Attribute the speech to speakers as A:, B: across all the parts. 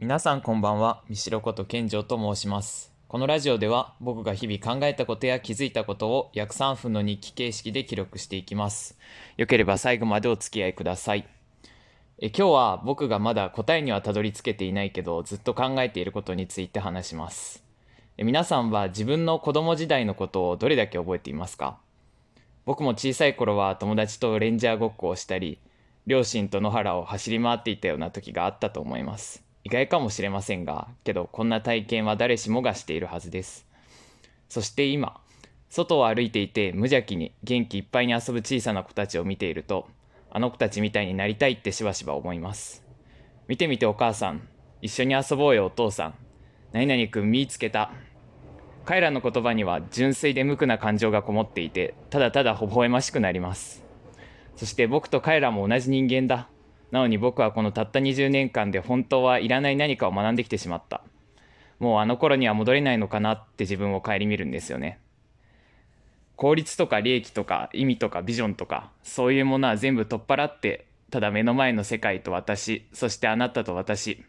A: 皆さんこんばんは、三代こと健城と申します。このラジオでは僕が日々考えたことや気づいたことを約3分の日記形式で記録していきます。よければ最後までお付き合いください。え今日は僕がまだ答えにはたどり着けていないけどずっと考えていることについて話します。え皆さんは自分の子供時代のことをどれだけ覚えていますか？僕も小さい頃は友達とレンジャーごっこをしたり、両親と野原を走り回っていたような時があったと思います。意外かもしれませんが、けどこんな体験は誰しもがしているはずです。そして今、外を歩いていて無邪気に元気いっぱいに遊ぶ小さな子たちを見ていると、あの子たちみたいになりたいってしばしば思います。見てみてお母さん、一緒に遊ぼうよお父さん。何々くん見つけた。彼らの言葉には純粋で無垢な感情がこもっていて、ただただ微笑ましくなります。そして僕と彼らも同じ人間だ。なのに僕はこのたった20年間で本当はいらない何かを学んできてしまった。もうあの頃には戻れないのかなって自分を顧みるんですよね。効率とか利益とか意味とかビジョンとかそういうものは全部取っ払ってただ目の前の世界と私そしてあなたと私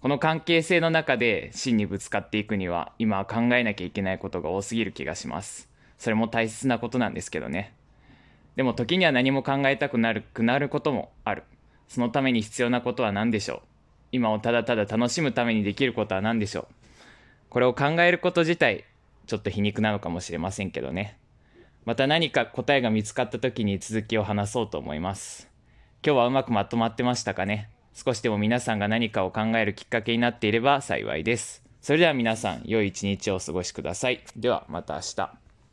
A: この関係性の中で真にぶつかっていくには今は考えなきゃいけないことが多すぎる気がしますそれも大切なことなんですけどねでも時には何も考えたくなるくなることもあるそのために必要なことは何でしょう？今をただただ楽しむためにできることは何でしょう？これを考えること自体ちょっと皮肉なのかもしれませんけどね。また何か答えが見つかった時に続きを話そうと思います。今日はうまくまとまってましたかね？少しでも皆さんが何かを考えるきっかけになっていれば幸いです。それでは皆さん良い一日をお過ごしください。ではまた明日。